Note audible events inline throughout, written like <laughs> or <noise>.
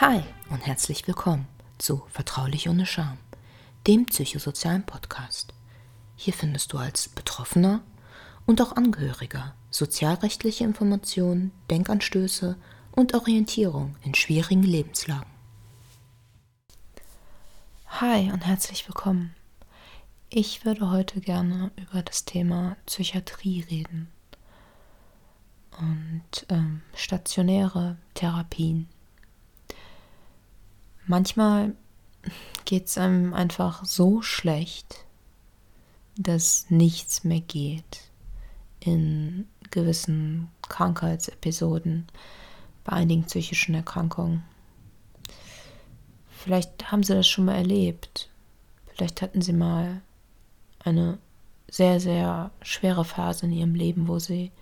Hi und herzlich willkommen zu Vertraulich ohne Scham, dem psychosozialen Podcast. Hier findest du als Betroffener und auch Angehöriger sozialrechtliche Informationen, Denkanstöße und Orientierung in schwierigen Lebenslagen. Hi und herzlich willkommen. Ich würde heute gerne über das Thema Psychiatrie reden und ähm, stationäre Therapien. Manchmal geht es einem einfach so schlecht, dass nichts mehr geht in gewissen Krankheitsepisoden, bei einigen psychischen Erkrankungen. Vielleicht haben Sie das schon mal erlebt. Vielleicht hatten Sie mal eine sehr, sehr schwere Phase in Ihrem Leben, wo Sie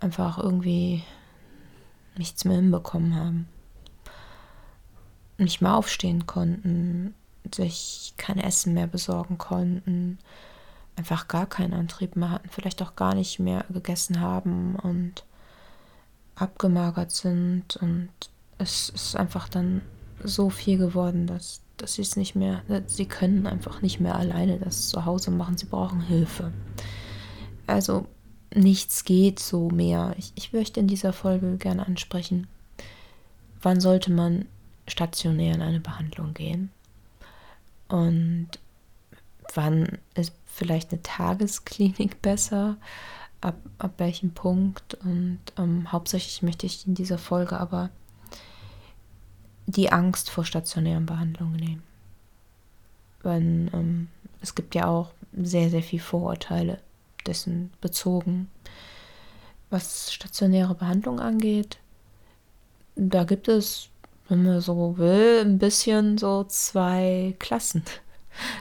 einfach irgendwie nichts mehr hinbekommen haben. Nicht mehr aufstehen konnten, sich kein Essen mehr besorgen konnten, einfach gar keinen Antrieb mehr hatten, vielleicht auch gar nicht mehr gegessen haben und abgemagert sind und es ist einfach dann so viel geworden, dass, dass sie es nicht mehr, sie können einfach nicht mehr alleine das zu Hause machen, sie brauchen Hilfe. Also nichts geht so mehr. Ich, ich möchte in dieser Folge gerne ansprechen, wann sollte man stationär in eine Behandlung gehen und wann ist vielleicht eine Tagesklinik besser, ab, ab welchem Punkt und ähm, hauptsächlich möchte ich in dieser Folge aber die Angst vor stationären Behandlungen nehmen. Weil ähm, es gibt ja auch sehr, sehr viel Vorurteile dessen bezogen. Was stationäre Behandlung angeht, da gibt es, wenn man so will, ein bisschen so zwei Klassen.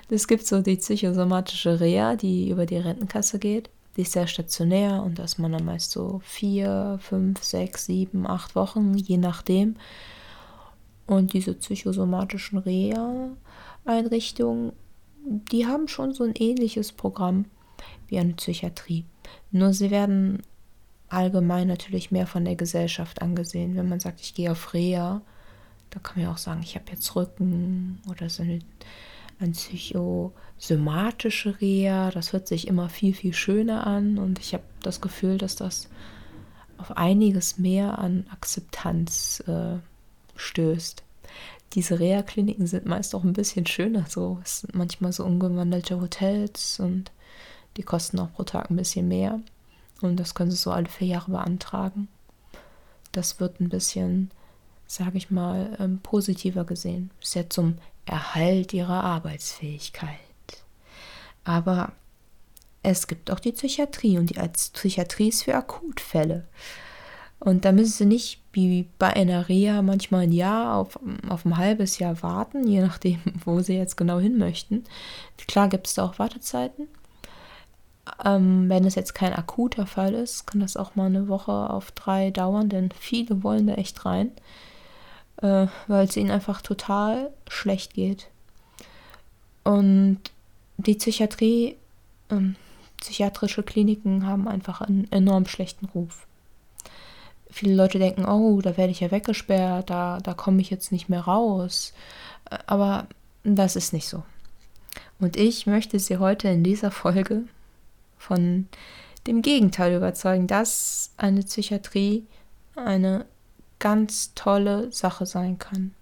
Es gibt so die psychosomatische Reha, die über die Rentenkasse geht. Die ist sehr stationär und da ist man dann meist so vier, fünf, sechs, sieben, acht Wochen, je nachdem. Und diese psychosomatischen Reha-Einrichtungen, die haben schon so ein ähnliches Programm wie eine Psychiatrie. Nur sie werden allgemein natürlich mehr von der Gesellschaft angesehen. Wenn man sagt, ich gehe auf Reha, da kann man ja auch sagen, ich habe jetzt Rücken oder so eine, eine psychosomatische Reha. Das hört sich immer viel, viel schöner an und ich habe das Gefühl, dass das auf einiges mehr an Akzeptanz äh, stößt. Diese Reha-Kliniken sind meist auch ein bisschen schöner so. Es sind manchmal so umgewandelte Hotels und die kosten auch pro Tag ein bisschen mehr. Und das können sie so alle vier Jahre beantragen. Das wird ein bisschen, sage ich mal, ähm, positiver gesehen. Ist ja zum Erhalt ihrer Arbeitsfähigkeit. Aber es gibt auch die Psychiatrie und die Psychiatrie ist für Akutfälle. Und da müssen sie nicht wie bei einer Reha manchmal ein Jahr auf, auf ein halbes Jahr warten, je nachdem, <laughs> wo sie jetzt genau hin möchten. Klar gibt es da auch Wartezeiten. Ähm, wenn es jetzt kein akuter Fall ist, kann das auch mal eine Woche auf drei dauern, denn viele wollen da echt rein, äh, weil es ihnen einfach total schlecht geht. Und die Psychiatrie, ähm, psychiatrische Kliniken haben einfach einen enorm schlechten Ruf viele Leute denken, oh, da werde ich ja weggesperrt, da, da komme ich jetzt nicht mehr raus. Aber das ist nicht so. Und ich möchte Sie heute in dieser Folge von dem Gegenteil überzeugen, dass eine Psychiatrie eine ganz tolle Sache sein kann.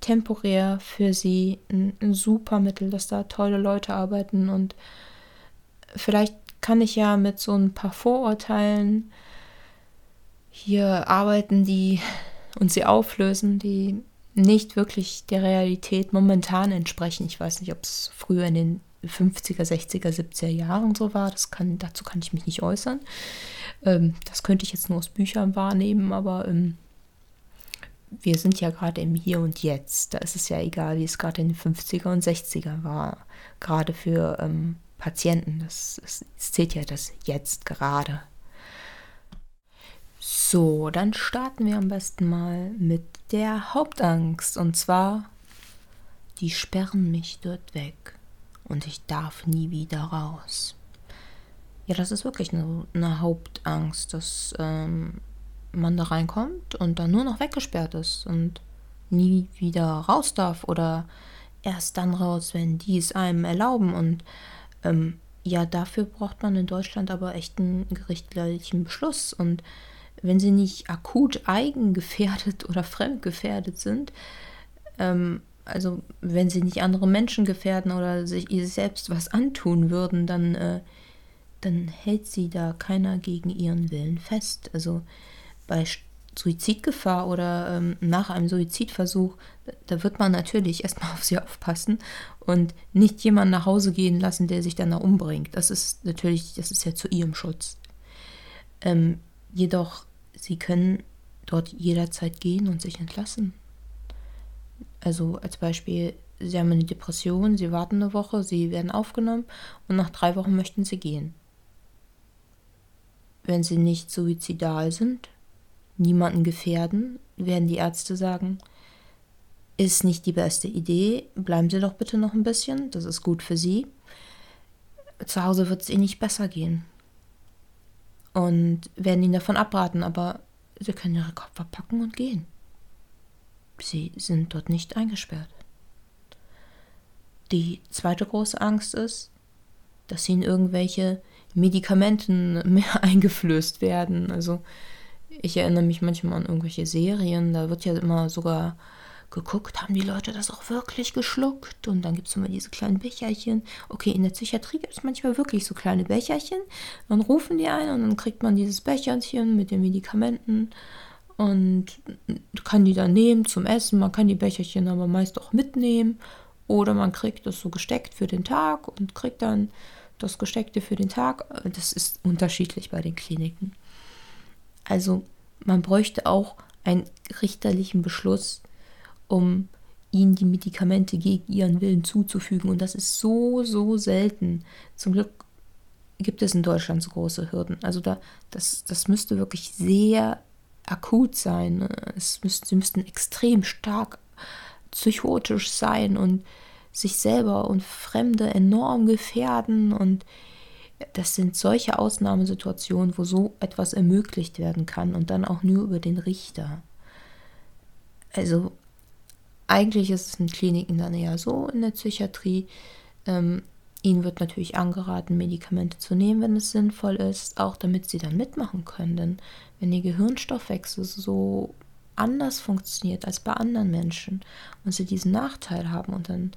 Temporär für Sie ein, ein super Mittel, dass da tolle Leute arbeiten und vielleicht kann ich ja mit so ein paar Vorurteilen hier arbeiten, die und sie auflösen, die nicht wirklich der Realität momentan entsprechen. Ich weiß nicht, ob es früher in den 50er, 60er, 70er Jahren so war. Das kann, dazu kann ich mich nicht äußern. Ähm, das könnte ich jetzt nur aus Büchern wahrnehmen, aber ähm, wir sind ja gerade im Hier und Jetzt. Da ist es ja egal, wie es gerade in den 50er und 60er war. Gerade für ähm, Patienten. Das, das, das zählt ja das Jetzt gerade. So, dann starten wir am besten mal mit der Hauptangst. Und zwar, die sperren mich dort weg und ich darf nie wieder raus. Ja, das ist wirklich eine, eine Hauptangst, dass ähm, man da reinkommt und dann nur noch weggesperrt ist und nie wieder raus darf oder erst dann raus, wenn die es einem erlauben. Und ähm, ja, dafür braucht man in Deutschland aber echt einen gerichtlichen Beschluss. Und wenn sie nicht akut eigengefährdet oder fremdgefährdet sind, ähm, also wenn sie nicht andere Menschen gefährden oder sich ihr selbst was antun würden, dann, äh, dann hält sie da keiner gegen ihren Willen fest. Also bei Suizidgefahr oder ähm, nach einem Suizidversuch, da wird man natürlich erstmal <laughs> auf sie aufpassen und nicht jemanden nach Hause gehen lassen, der sich dann da umbringt. Das ist natürlich, das ist ja zu ihrem Schutz. Ähm, jedoch, sie können dort jederzeit gehen und sich entlassen. Also als Beispiel, sie haben eine Depression, sie warten eine Woche, sie werden aufgenommen und nach drei Wochen möchten sie gehen. Wenn sie nicht suizidal sind, niemanden gefährden, werden die Ärzte sagen, ist nicht die beste Idee, bleiben Sie doch bitte noch ein bisschen, das ist gut für Sie. Zu Hause wird es Ihnen nicht besser gehen. Und werden Ihnen davon abraten, aber Sie können Ihre Koffer packen und gehen. Sie sind dort nicht eingesperrt. Die zweite große Angst ist, dass ihnen irgendwelche Medikamenten <laughs> mehr eingeflößt werden. Also ich erinnere mich manchmal an irgendwelche Serien, da wird ja immer sogar geguckt, haben die Leute das auch wirklich geschluckt? Und dann gibt es immer diese kleinen Becherchen. Okay, in der Psychiatrie gibt es manchmal wirklich so kleine Becherchen. Dann rufen die ein und dann kriegt man dieses Becherchen mit den Medikamenten und kann die dann nehmen zum Essen. Man kann die Becherchen aber meist auch mitnehmen. Oder man kriegt das so gesteckt für den Tag und kriegt dann das Gesteckte für den Tag. Das ist unterschiedlich bei den Kliniken. Also man bräuchte auch einen richterlichen Beschluss, um ihnen die Medikamente gegen ihren Willen zuzufügen. Und das ist so, so selten. Zum Glück gibt es in Deutschland so große Hürden. Also da, das, das müsste wirklich sehr akut sein. Es müssten, sie müssten extrem stark psychotisch sein und sich selber und Fremde enorm gefährden und das sind solche Ausnahmesituationen, wo so etwas ermöglicht werden kann und dann auch nur über den Richter. Also eigentlich ist es in Kliniken dann eher so in der Psychiatrie. Ähm, ihnen wird natürlich angeraten, Medikamente zu nehmen, wenn es sinnvoll ist, auch damit sie dann mitmachen können. Denn wenn ihr Gehirnstoffwechsel so anders funktioniert als bei anderen Menschen und sie diesen Nachteil haben und dann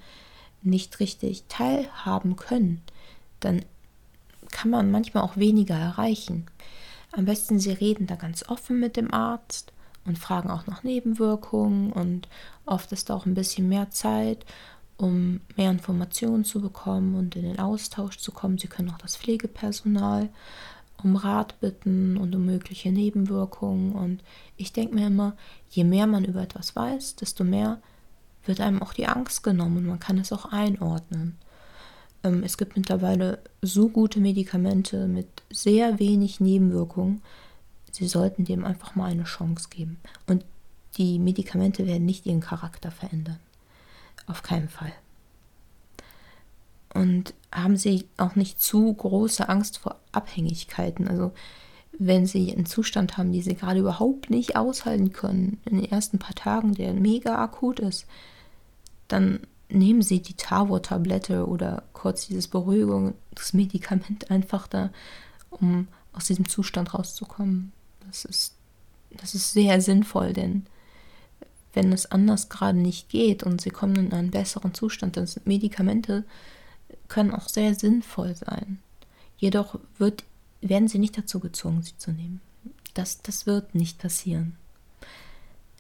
nicht richtig teilhaben können, dann kann man manchmal auch weniger erreichen. Am besten, Sie reden da ganz offen mit dem Arzt und fragen auch nach Nebenwirkungen und oft ist da auch ein bisschen mehr Zeit, um mehr Informationen zu bekommen und in den Austausch zu kommen. Sie können auch das Pflegepersonal um Rat bitten und um mögliche Nebenwirkungen. Und ich denke mir immer, je mehr man über etwas weiß, desto mehr wird einem auch die Angst genommen und man kann es auch einordnen. Ähm, es gibt mittlerweile so gute Medikamente mit sehr wenig Nebenwirkungen. Sie sollten dem einfach mal eine Chance geben. Und die Medikamente werden nicht ihren Charakter verändern. Auf keinen Fall. Und haben Sie auch nicht zu große Angst vor Abhängigkeiten. Also wenn Sie einen Zustand haben, den Sie gerade überhaupt nicht aushalten können, in den ersten paar Tagen, der mega akut ist, dann nehmen Sie die Tavor-Tablette oder kurz dieses Beruhigungsmedikament einfach da, um aus diesem Zustand rauszukommen. Das ist, das ist sehr sinnvoll, denn wenn es anders gerade nicht geht und Sie kommen in einen besseren Zustand, dann sind Medikamente können auch sehr sinnvoll sein. Jedoch wird, werden Sie nicht dazu gezwungen, sie zu nehmen. Das, das wird nicht passieren.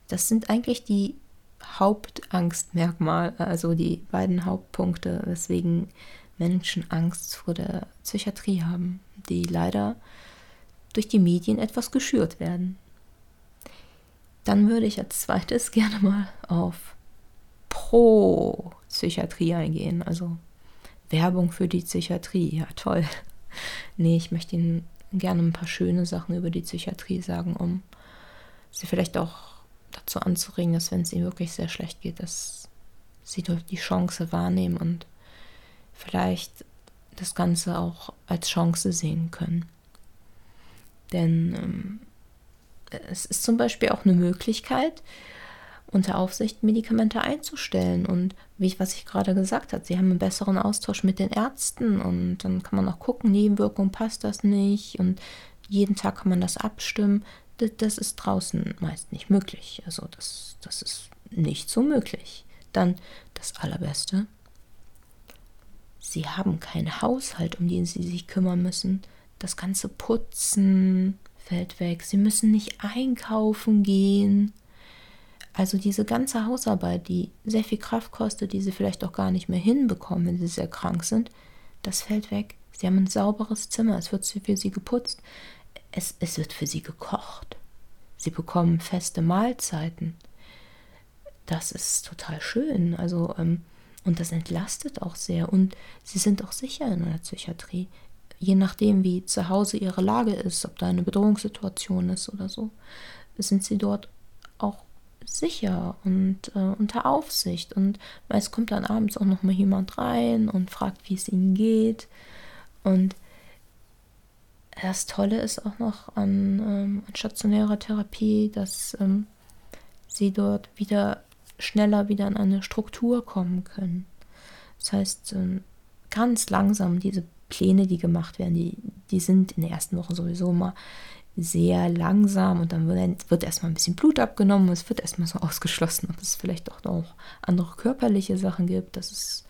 Das sind eigentlich die Hauptangstmerkmal, also die beiden Hauptpunkte, weswegen Menschen Angst vor der Psychiatrie haben, die leider durch die Medien etwas geschürt werden. Dann würde ich als zweites <laughs> gerne mal auf Pro-Psychiatrie eingehen, also Werbung für die Psychiatrie. Ja, toll. Nee, ich möchte Ihnen gerne ein paar schöne Sachen über die Psychiatrie sagen, um Sie vielleicht auch dazu anzuregen, dass wenn es ihnen wirklich sehr schlecht geht, dass sie die Chance wahrnehmen und vielleicht das Ganze auch als Chance sehen können. Denn ähm, es ist zum Beispiel auch eine Möglichkeit, unter Aufsicht Medikamente einzustellen. Und wie ich, was ich gerade gesagt habe, sie haben einen besseren Austausch mit den Ärzten und dann kann man auch gucken, Nebenwirkung passt das nicht und jeden Tag kann man das abstimmen. Das, ist draußen meist nicht möglich. Also das, das ist nicht so möglich. Dann das Allerbeste. Sie haben keinen Haushalt, um den sie sich kümmern müssen. Das ganze Putzen fällt weg. Sie müssen nicht einkaufen gehen. Also diese ganze Hausarbeit, die sehr viel Kraft kostet, die sie vielleicht auch gar nicht mehr hinbekommen, wenn sie sehr krank sind, das fällt weg. Sie haben ein sauberes Zimmer, es wird für sie geputzt, es, es wird für sie gekocht. Sie bekommen feste Mahlzeiten. Das ist total schön. Also, ähm, und das entlastet auch sehr. Und sie sind auch sicher in der Psychiatrie. Je nachdem, wie zu Hause ihre Lage ist, ob da eine Bedrohungssituation ist oder so, sind sie dort auch sicher und äh, unter Aufsicht. Und meist kommt dann abends auch noch mal jemand rein und fragt, wie es ihnen geht. Und das Tolle ist auch noch an, ähm, an stationärer Therapie, dass ähm, sie dort wieder schneller wieder in eine Struktur kommen können. Das heißt, ähm, ganz langsam diese Pläne, die gemacht werden, die, die sind in der ersten Woche sowieso mal sehr langsam und dann wird, erstmal ein bisschen Blut abgenommen, es wird erstmal so <laughs> ausgeschlossen, ob es vielleicht auch noch andere körperliche Sachen gibt, dass es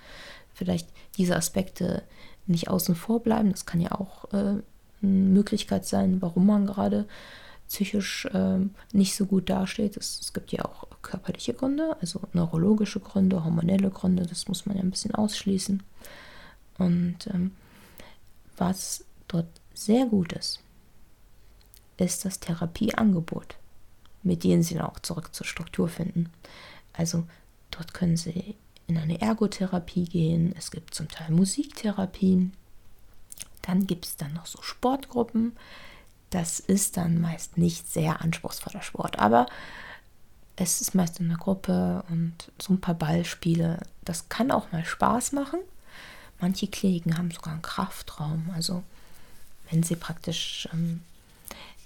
vielleicht diese Aspekte nicht außen vor bleiben. Das kann ja auch äh, Möglichkeit sein, warum man gerade psychisch äh, nicht so gut dasteht. Es, es, gibt ja auch körperliche Gründe, also neurologische Gründe, hormonelle Gründe, das muss man ja ein bisschen ausschließen. Und ähm, was dort sehr gut ist, ist das Therapieangebot, mit dem Sie dann auch zurück zur Struktur finden. Also dort können Sie in eine Ergotherapie gehen, es gibt zum Teil Musiktherapien, dann gibt es dann noch so Sportgruppen. Das ist dann meist nicht sehr anspruchsvoller Sport, aber es ist meist in einer Gruppe und so ein paar Ballspiele. Das kann auch mal Spaß machen. Manche Kliniken haben sogar einen Kraftraum. Also wenn sie praktisch ähm,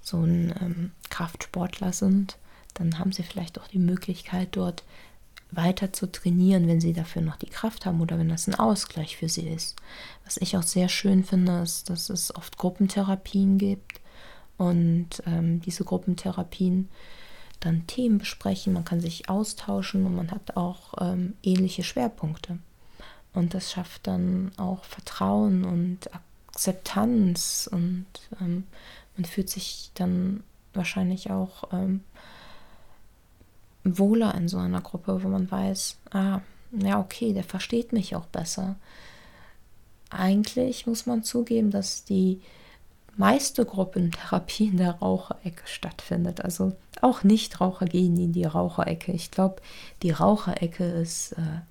so ein ähm, Kraftsportler sind, dann haben sie vielleicht auch die Möglichkeit, dort weiter zu trainieren, wenn sie dafür noch die Kraft haben oder wenn das ein Ausgleich für sie ist. Was ich auch sehr schön finde, ist, dass es oft Gruppentherapien gibt und ähm, diese Gruppentherapien dann Themen besprechen, man kann sich austauschen und man hat auch ähm, ähnliche Schwerpunkte. Und das schafft dann auch Vertrauen und Akzeptanz und ähm, man fühlt sich dann wahrscheinlich auch ähm, wohler in so einer Gruppe, wo man weiß, ah, ja, okay, der versteht mich auch besser. Eigentlich muss man zugeben, dass die meiste Gruppentherapie in der Raucherecke stattfindet. Also auch Nichtraucher gehen in die Raucherecke. Ich glaube, die Raucherecke ist äh,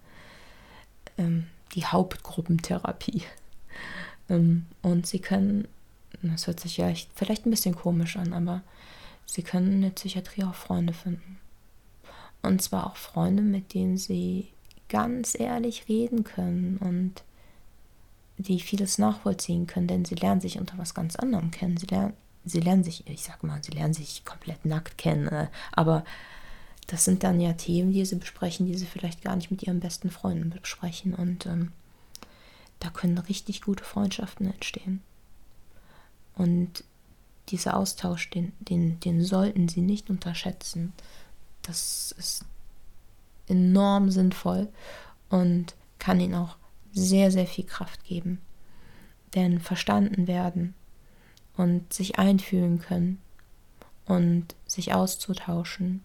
ähm, die Hauptgruppentherapie. <laughs> Ähm, und sie können das hört sich ja echt vielleicht ein bisschen komisch an, aber sie können in der Psychiatrie auch Freunde finden. Und zwar auch Freunde, mit denen sie ganz ehrlich reden können und die vieles nachvollziehen können, denn sie lernen sich unter was ganz anderem kennen. Sie lernen, sie lernen sich, ich sag mal, sie lernen sich komplett nackt kennen, äh, aber das sind dann ja Themen, die sie besprechen, die sie vielleicht gar nicht mit ihren besten Freunden besprechen. Und ähm, da können richtig gute Freundschaften entstehen. Und dieser Austausch, den, den, den sollten Sie nicht unterschätzen. Das ist enorm sinnvoll und kann Ihnen auch sehr, sehr viel Kraft geben. Denn verstanden werden und sich einfühlen können und sich auszutauschen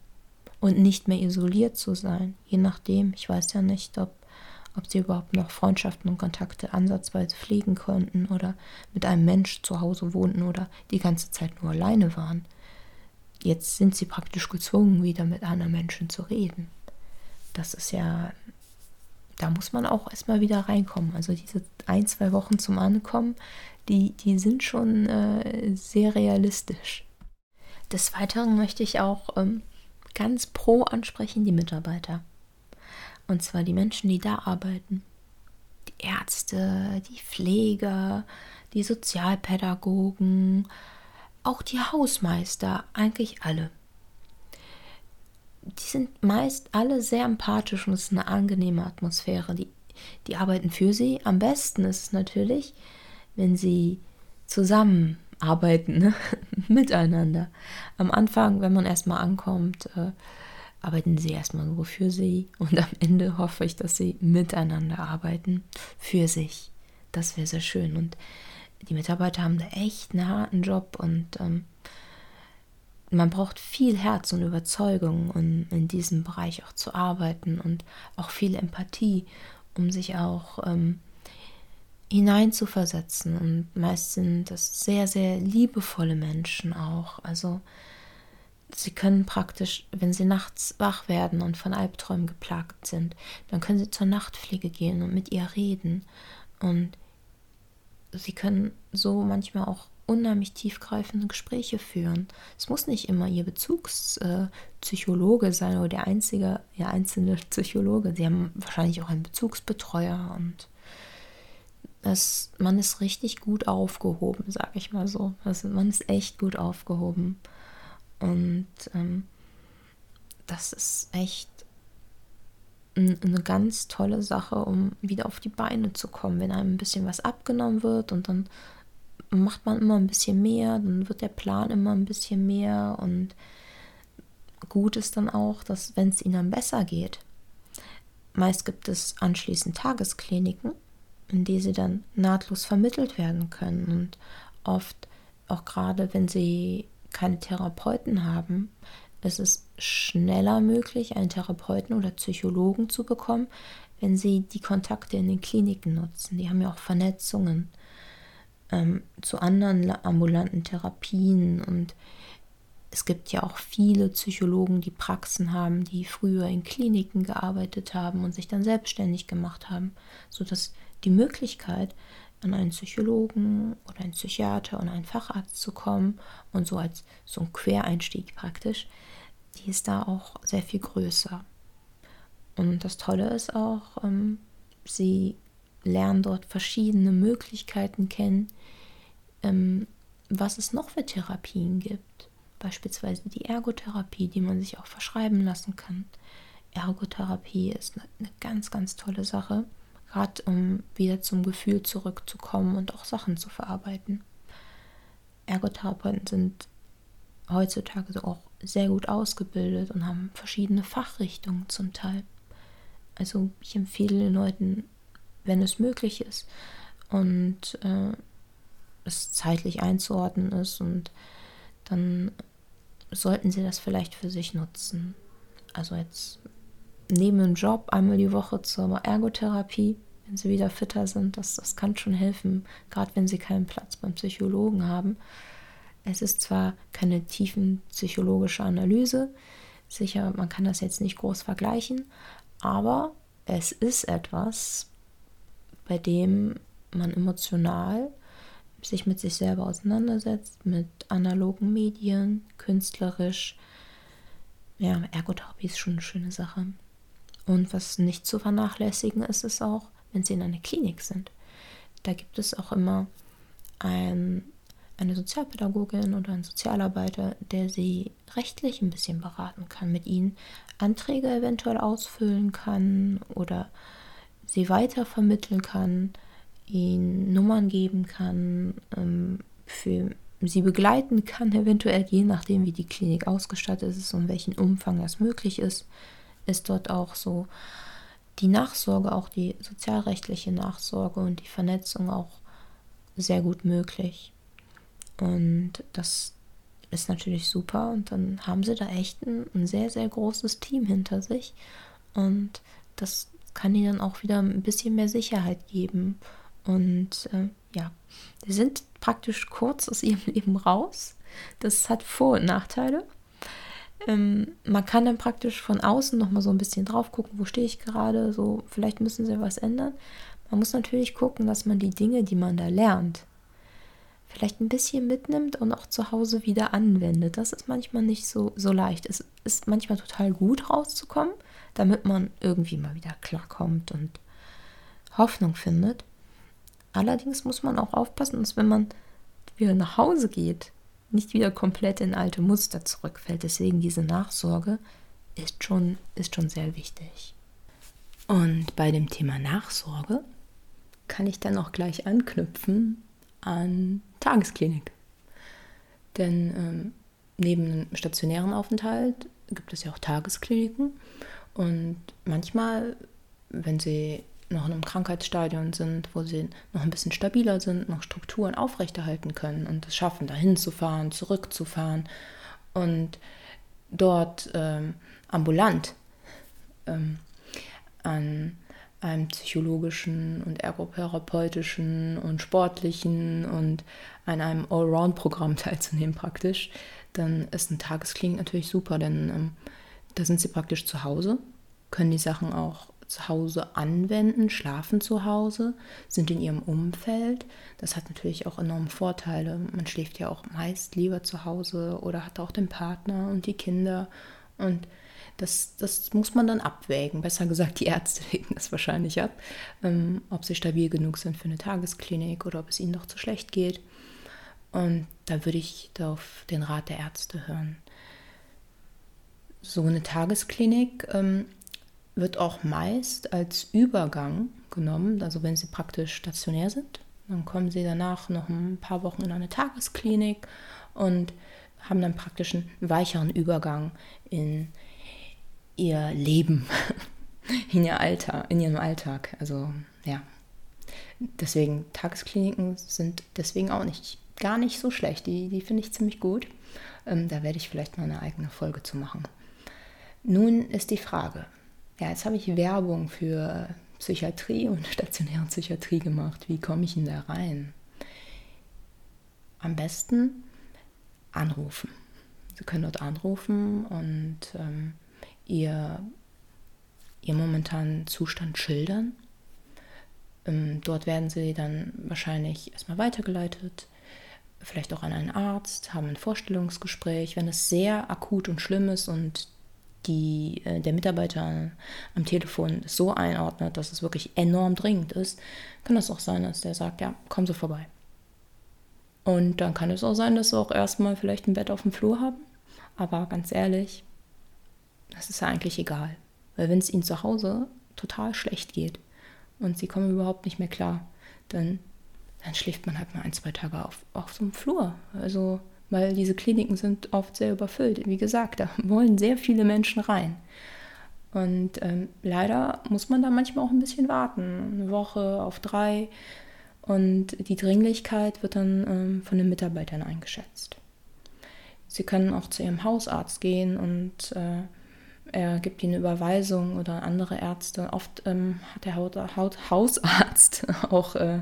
und nicht mehr isoliert zu sein, je nachdem, ich weiß ja nicht, ob ob sie überhaupt noch Freundschaften und Kontakte ansatzweise pflegen konnten oder mit einem Mensch zu Hause wohnten oder die ganze Zeit nur alleine waren. Jetzt sind sie praktisch gezwungen, wieder mit anderen Menschen zu reden. Das ist ja, da muss man auch erstmal wieder reinkommen. Also diese ein, zwei Wochen zum Ankommen, die, die sind schon äh, sehr realistisch. Des Weiteren möchte ich auch ähm, ganz pro ansprechen die Mitarbeiter. Und zwar die Menschen, die da arbeiten. Die Ärzte, die Pfleger, die Sozialpädagogen, auch die Hausmeister, eigentlich alle. die sind meist alle sehr empathisch und es ist eine angenehme Atmosphäre. Die, die arbeiten für sie. Am besten ist es natürlich, wenn sie zusammenarbeiten, ne? <laughs> miteinander. Am Anfang, wenn man erstmal ankommt, äh, arbeiten sie erstmal nur für sie und am Ende hoffe ich, dass sie miteinander arbeiten, für sich. Das wäre sehr schön. Und die Mitarbeiter haben da echt einen harten Job und ähm, man braucht viel Herz und Überzeugung, um in diesem Bereich auch zu arbeiten und auch viel Empathie, um sich auch ähm, hineinzuversetzen. Und meist sind das sehr, sehr liebevolle Menschen auch. Also sie können praktisch, wenn sie nachts wach werden und von Albträumen geplagt sind, dann können sie zur Nachtpflege gehen und mit ihr reden. Und sie können so manchmal auch unheimlich tiefgreifende Gespräche führen. Es muss nicht immer ihr Bezugspsychologe sein oder der einzige, der einzelne <laughs> Psychologe. Sie haben wahrscheinlich auch einen Bezugsbetreuer und das, man ist richtig gut aufgehoben, sage ich mal so. Also man ist echt gut aufgehoben. Und ähm, das ist echt eine ganz tolle Sache, um wieder auf die Beine zu kommen, wenn einem ein bisschen was abgenommen wird und dann macht man immer ein bisschen mehr, dann wird der Plan immer ein bisschen mehr. Und gut ist dann auch, dass wenn es ihnen besser geht, meist gibt es anschließend Tageskliniken, in die sie dann nahtlos vermittelt werden können. Und oft auch gerade wenn sie keine Therapeuten haben, ist es schneller möglich, einen Therapeuten oder Psychologen zu bekommen, wenn sie die Kontakte in den Kliniken nutzen. Die haben ja auch Vernetzungen ähm, zu anderen ambulanten Therapien und es gibt ja auch viele Psychologen, die Praxen haben, die früher in Kliniken gearbeitet haben und sich dann selbstständig gemacht haben, sodass die Möglichkeit, an einen Psychologen oder einen Psychiater und einen Facharzt zu kommen und so als so ein Quereinstieg praktisch, die ist da auch sehr viel größer. Und das Tolle ist auch, ähm, sie lernen dort verschiedene Möglichkeiten kennen, ähm, was es noch für Therapien gibt. Beispielsweise die Ergotherapie, die man sich auch verschreiben lassen kann. Ergotherapie ist eine, eine ganz, ganz tolle Sache, gerade um wieder zum Gefühl zurückzukommen und auch Sachen zu verarbeiten. Ergotherapeuten sind heutzutage auch sehr gut ausgebildet und haben verschiedene Fachrichtungen zum Teil. Also ich empfehle den Leuten, wenn es möglich ist und äh, es zeitlich einzuordnen ist und dann sollten sie das vielleicht für sich nutzen. Also jetzt neben dem Job einmal die Woche zur Ergotherapie, wenn sie wieder fitter sind, das, das kann schon helfen, gerade wenn sie keinen Platz beim Psychologen haben. Es ist zwar keine tiefen psychologische Analyse, sicher, man kann das jetzt nicht groß vergleichen, aber es ist etwas, bei dem man emotional sich mit sich selber auseinandersetzt, mit analogen Medien, künstlerisch. Ja, Ergotherapie ist schon eine schöne Sache. Und was nicht zu vernachlässigen ist, ist auch, wenn Sie in einer Klinik sind. Da gibt es auch immer ein eine Sozialpädagogin oder ein Sozialarbeiter, der sie rechtlich ein bisschen beraten kann, mit ihnen Anträge eventuell ausfüllen kann oder sie weitervermitteln kann, ihnen Nummern geben kann, ähm, für sie begleiten kann, eventuell je nachdem, wie die Klinik ausgestattet ist und welchen Umfang das möglich ist, ist dort auch so die Nachsorge, auch die sozialrechtliche Nachsorge und die Vernetzung auch sehr gut möglich. Und das ist natürlich super. Und dann haben sie da echt ein, ein sehr, sehr großes Team hinter sich. Und das kann ihnen dann auch wieder ein bisschen mehr Sicherheit geben. Und äh, ja, sie sind praktisch kurz aus ihrem <laughs> Leben raus. Das hat Vor- und Nachteile. Ähm, man kann dann praktisch von außen nochmal so ein bisschen drauf gucken, wo stehe ich gerade, so vielleicht müssen sie was ändern. Man muss natürlich gucken, dass man die Dinge, die man da lernt, vielleicht ein bisschen mitnimmt und auch zu Hause wieder anwendet. Das ist manchmal nicht so, so leicht. Es ist manchmal total gut rauszukommen, damit man irgendwie mal wieder klarkommt und Hoffnung findet. Allerdings muss man auch aufpassen, dass wenn man wieder nach Hause geht, nicht wieder komplett in alte Muster zurückfällt. Deswegen diese Nachsorge ist schon, ist schon sehr wichtig. Und bei dem Thema Nachsorge kann ich dann auch gleich anknüpfen an Tagesklinik. Denn ähm, neben einem stationären Aufenthalt gibt es ja auch Tageskliniken. Und manchmal, wenn sie noch in einem Krankheitsstadion sind, wo sie noch ein bisschen stabiler sind, noch Strukturen aufrechterhalten können und es schaffen, dahin zu fahren, zurückzufahren und dort ähm, ambulant ähm, an einem psychologischen und ergotherapeutischen und sportlichen und an einem Allround-Programm <laughs> teilzunehmen praktisch, dann ist ein Tagesklinik natürlich super, denn ähm, da sind sie praktisch zu Hause, können die Sachen auch zu Hause anwenden, schlafen zu Hause, sind in ihrem Umfeld. Das hat natürlich auch enorme Vorteile. Man schläft ja auch meist lieber zu Hause oder hat auch den Partner und die Kinder. Und das, das muss man dann abwägen. Besser gesagt, die Ärzte <laughs> wägen das wahrscheinlich ab, ähm, ob sie stabil genug sind für eine Tagesklinik oder ob es ihnen doch zu schlecht geht. Und da würde ich auf den Rat der Ärzte hören. So eine Tagesklinik ähm, wird auch meist als Übergang genommen, also wenn sie praktisch stationär sind. Dann kommen sie danach noch ein paar Wochen in eine Tagesklinik und haben dann praktisch einen weicheren Übergang in ihr Leben, <laughs> in ihr Alter, in ihrem Alltag. Also ja, deswegen Tageskliniken sind deswegen auch nicht gar nicht so schlecht. Die, die finde ich ziemlich gut. Ähm, da werde ich vielleicht mal eine eigene Folge zu machen. Nun ist die Frage, ja, jetzt habe ich Werbung für Psychiatrie und <laughs> stationäre Psychiatrie gemacht. Wie komme ich denn da rein? Am besten anrufen. Sie können dort anrufen und ähm, ihr, ihr momentanen Zustand schildern. Ähm, dort werden sie dann wahrscheinlich erstmal weitergeleitet, vielleicht auch an einen Arzt, haben ein Vorstellungsgespräch. Wenn es sehr akut und schlimm ist und die, äh, der Mitarbeiter am Telefon so einordnet, dass es wirklich enorm dringend ist, kann es auch sein, dass der sagt, ja, komm so vorbei. Und dann kann es auch sein, dass sie auch erstmal vielleicht ein Bett auf dem Flur haben. Aber ganz ehrlich, das ist ja eigentlich egal. Weil wenn es ihnen zu Hause total schlecht geht und sie kommen überhaupt nicht mehr klar, dann, dann schläft man halt mal ein, zwei Tage auf, auf so einem Flur. Also weil diese Kliniken sind oft sehr überfüllt. Wie gesagt, da <laughs> wollen sehr viele Menschen rein. Und ähm, leider muss man da manchmal auch ein bisschen warten, eine Woche auf drei. Und die Dringlichkeit wird dann ähm, von den Mitarbeitern eingeschätzt. Sie können auch zu ihrem Hausarzt gehen und äh, er gibt ihnen Überweisung oder andere Ärzte. Oft ähm, hat der Haut, Haut, Hausarzt <laughs> auch äh,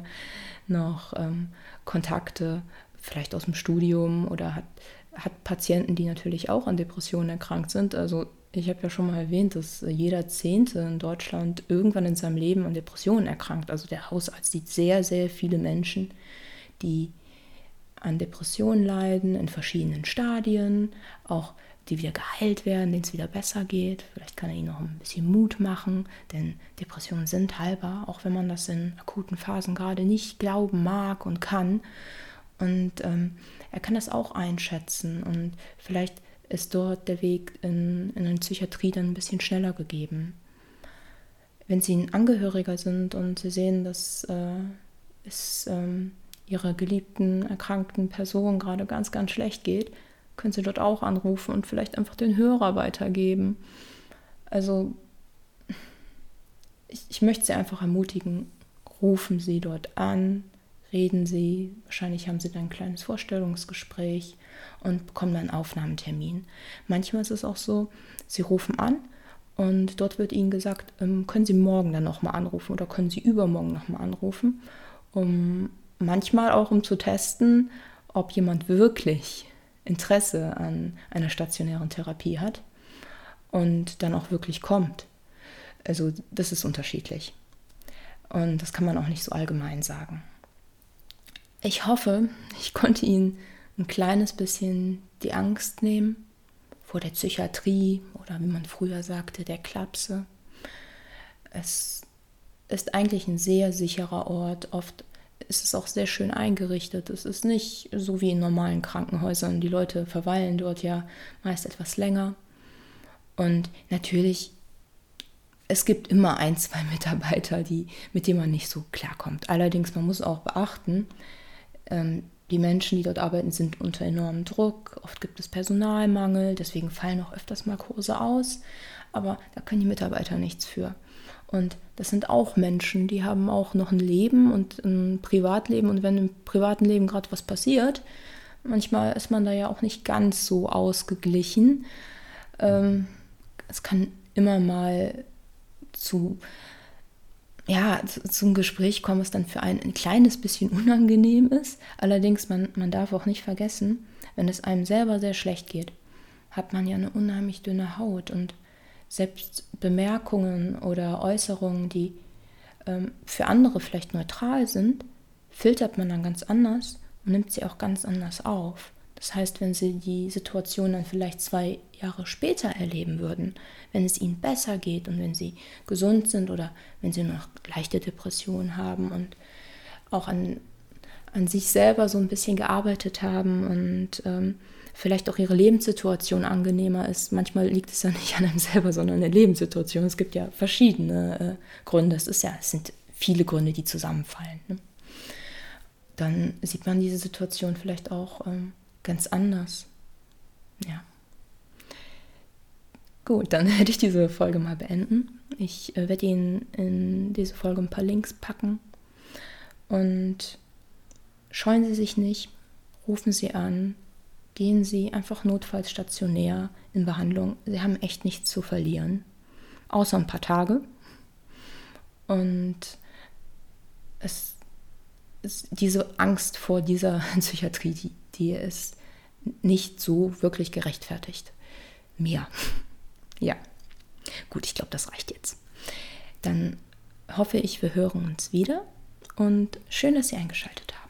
noch ähm, Kontakte vielleicht aus dem Studium oder hat, hat Patienten, die natürlich auch an Depressionen erkrankt sind. Also ich habe ja schon mal erwähnt, dass jeder Zehnte in Deutschland irgendwann in seinem Leben an Depressionen erkrankt. Also der Hausarzt sieht sehr, sehr viele Menschen, die an Depressionen leiden, in verschiedenen Stadien, auch die wieder geheilt werden, denen es wieder besser geht. Vielleicht kann er ihnen noch ein bisschen Mut machen, denn Depressionen sind heilbar, auch wenn man das in akuten Phasen gerade nicht glauben mag und kann. Und ähm, er kann das auch einschätzen und vielleicht ist dort der Weg in, in eine Psychiatrie dann ein bisschen schneller gegeben. Wenn Sie ein Angehöriger sind und Sie sehen, dass äh, es ähm, Ihrer geliebten, erkrankten Person gerade ganz, ganz schlecht geht, können Sie dort auch anrufen und vielleicht einfach den Hörer weitergeben. Also ich, ich möchte Sie einfach ermutigen, rufen Sie dort an, reden sie, wahrscheinlich haben sie dann ein kleines Vorstellungsgespräch und bekommen dann einen Aufnahmetermin. Manchmal ist es auch so, sie rufen an und dort wird ihnen gesagt, ähm, können Sie morgen dann nochmal anrufen oder können Sie übermorgen nochmal anrufen, um manchmal auch um zu testen, ob jemand wirklich Interesse an einer stationären Therapie hat und dann auch wirklich kommt. Also das ist unterschiedlich. Und das kann man auch nicht so allgemein sagen. Ich hoffe, ich konnte Ihnen ein kleines bisschen die Angst nehmen vor der Psychiatrie oder wie man früher sagte, der Klapse. Es ist eigentlich ein sehr sicherer Ort. Oft ist es auch sehr schön eingerichtet. Es ist nicht so wie in normalen Krankenhäusern. Die Leute verweilen dort ja meist etwas länger. Und natürlich, es gibt immer ein, zwei <laughs> Mitarbeiter, die, mit denen man nicht so klarkommt. Allerdings, man muss auch beachten, ähm, die Menschen, die dort arbeiten, sind unter enormem Druck. Oft gibt es Personalmangel, deswegen fallen auch öfters mal Kurse aus. Aber da können die Mitarbeiter nichts für. Und das sind auch Menschen, die haben auch noch ein Leben und ein Privatleben. Und wenn im privaten Leben gerade was passiert, manchmal ist man da ja auch nicht ganz so ausgeglichen. Ähm, es kann immer mal zu, ja, zu, zum Gespräch kommen, was dann für einen ein kleines bisschen <laughs> unangenehm ist. Allerdings, man, man darf auch nicht vergessen, wenn es einem selber sehr schlecht geht, hat man ja eine unheimlich dünne Haut und selbst Bemerkungen oder Äußerungen, die ähm, für andere vielleicht neutral sind, filtert man dann ganz anders und nimmt sie auch ganz anders auf. Das heißt, wenn Sie die Situation dann vielleicht zwei Jahre später erleben würden, wenn es Ihnen besser geht und wenn Sie gesund sind oder wenn Sie noch leichte Depressionen haben und auch an, an sich selber so ein bisschen gearbeitet haben und ähm, vielleicht auch ihre Lebenssituation angenehmer ist. Manchmal liegt es ja nicht an einem selber, sondern an der Lebenssituation. Es gibt ja verschiedene äh, Gründe. Es ist ja, es sind viele Gründe, die zusammenfallen. Ne? Dann sieht man diese Situation vielleicht auch ähm, ganz anders. Ja. Gut, dann <laughs> werde ich diese Folge mal beenden. Ich äh, werde Ihnen in diese Folge ein paar Links packen. Und scheuen Sie sich nicht, rufen Sie an, gehen Sie einfach notfalls stationär in Behandlung. Sie haben echt nichts zu verlieren, außer ein paar Tage. Und es ist diese Angst vor dieser <laughs> Psychiatrie, die, die ist nicht so wirklich gerechtfertigt. Mehr. <laughs> Ja. Gut, ich glaube, das reicht jetzt. Dann hoffe ich, wir hören uns wieder und schön, dass Sie eingeschaltet haben.